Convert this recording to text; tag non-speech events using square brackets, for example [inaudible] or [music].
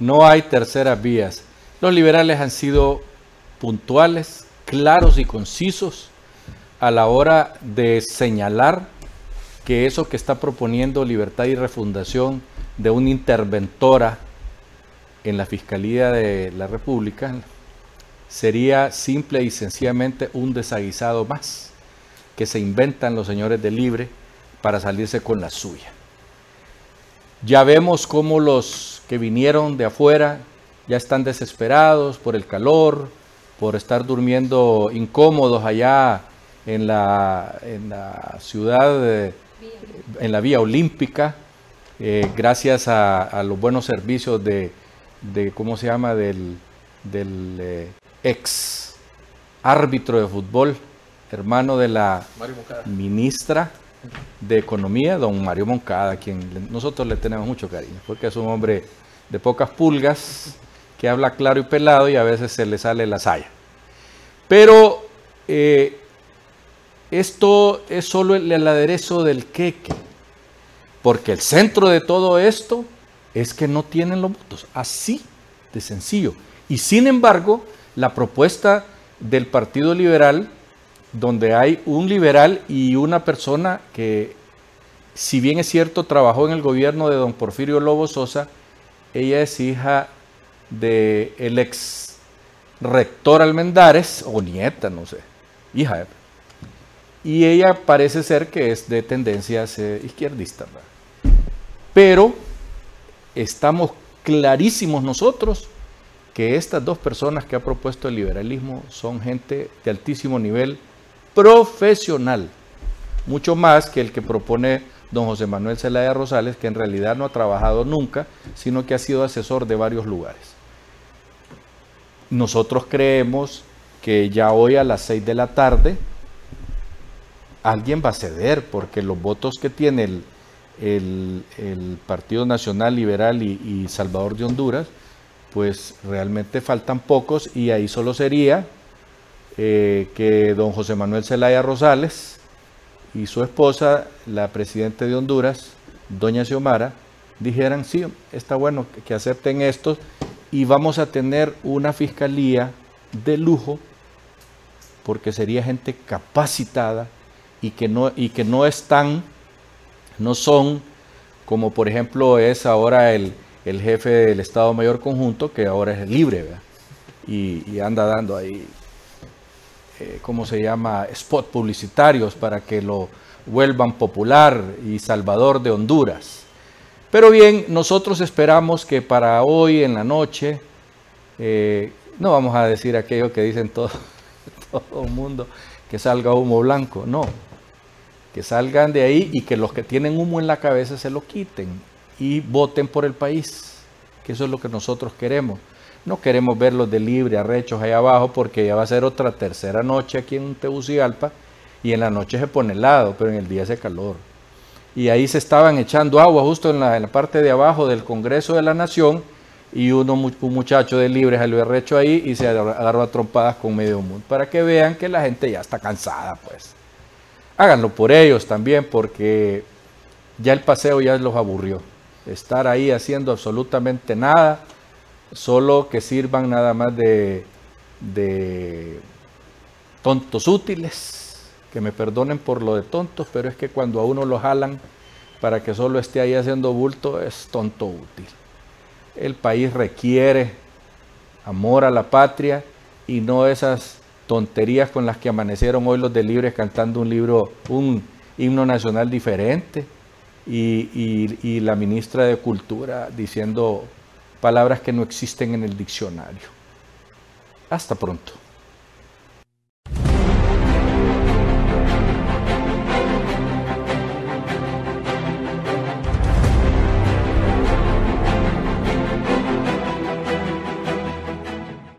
no hay terceras vías. Los liberales han sido puntuales, claros y concisos a la hora de señalar que eso que está proponiendo Libertad y Refundación de una interventora en la Fiscalía de la República sería simple y sencillamente un desaguisado más que se inventan los señores de Libre para salirse con la suya. Ya vemos cómo los que vinieron de afuera ya están desesperados por el calor, por estar durmiendo incómodos allá en la, en la ciudad, en la vía olímpica, eh, gracias a, los buenos servicios de, ¿cómo se llama?, del, eh, ex árbitro de fútbol, hermano de la ministra de Economía, don Mario Moncada, a quien nosotros le tenemos mucho cariño, porque es un hombre de pocas pulgas, que habla claro y pelado y a veces se le sale la saya. Pero eh, esto es solo el, el aderezo del queque, porque el centro de todo esto es que no tienen los votos, así de sencillo. Y sin embargo, la propuesta del Partido Liberal, donde hay un liberal y una persona que, si bien es cierto, trabajó en el gobierno de don Porfirio Lobo Sosa, ella es hija del el ex rector Almendares, o nieta, no sé, hija. Y ella parece ser que es de tendencias eh, izquierdistas. Pero estamos clarísimos nosotros que estas dos personas que ha propuesto el liberalismo son gente de altísimo nivel profesional, mucho más que el que propone don José Manuel Zelaya Rosales, que en realidad no ha trabajado nunca, sino que ha sido asesor de varios lugares. Nosotros creemos que ya hoy a las seis de la tarde alguien va a ceder, porque los votos que tiene el, Partido Nacional Liberal y Salvador de Honduras pues realmente faltan pocos y ahí solo sería eh, que don José Manuel Zelaya Rosales y su esposa, la presidenta de Honduras, doña Xiomara, dijeran, sí, está bueno que, acepten esto y vamos a tener una fiscalía de lujo porque sería gente capacitada y que no, y que no están, no son como por ejemplo es ahora el, el jefe del Estado Mayor Conjunto, que ahora es libre, Y, anda dando ahí, eh, ¿cómo se llama?, spot publicitarios para que lo vuelvan popular y salvador de Honduras. Pero bien, nosotros esperamos que para hoy en la noche, eh, no vamos a decir aquello que dicen [laughs] todo, todo el mundo, que salga humo blanco, no, que salgan de ahí y que los que tienen humo en la cabeza se lo quiten y voten por el país, que eso es lo que nosotros queremos. No queremos verlos de libre, arrechos ahí abajo, porque ya va a ser otra tercera noche aquí en Tegucigalpa, y en la noche se pone helado, pero en el día hace calor. Y ahí se estaban echando agua justo en la, parte de abajo del Congreso de la Nación, y uno, un muchacho de libre salió arrecho ahí y se agarró a trompadas con medio mundo, para que vean que la gente ya está cansada, pues. Háganlo por ellos también, porque ya el paseo ya los aburrió estar ahí haciendo absolutamente nada, solo que sirvan nada más de, de tontos útiles, que me perdonen por lo de tontos, pero es que cuando a uno lo jalan para que solo esté ahí haciendo bulto, es tonto útil. El país requiere amor a la patria y no esas tonterías con las que amanecieron hoy los de Libres cantando un libro, un himno nacional diferente y, la ministra de Cultura diciendo palabras que no existen en el diccionario. Hasta pronto.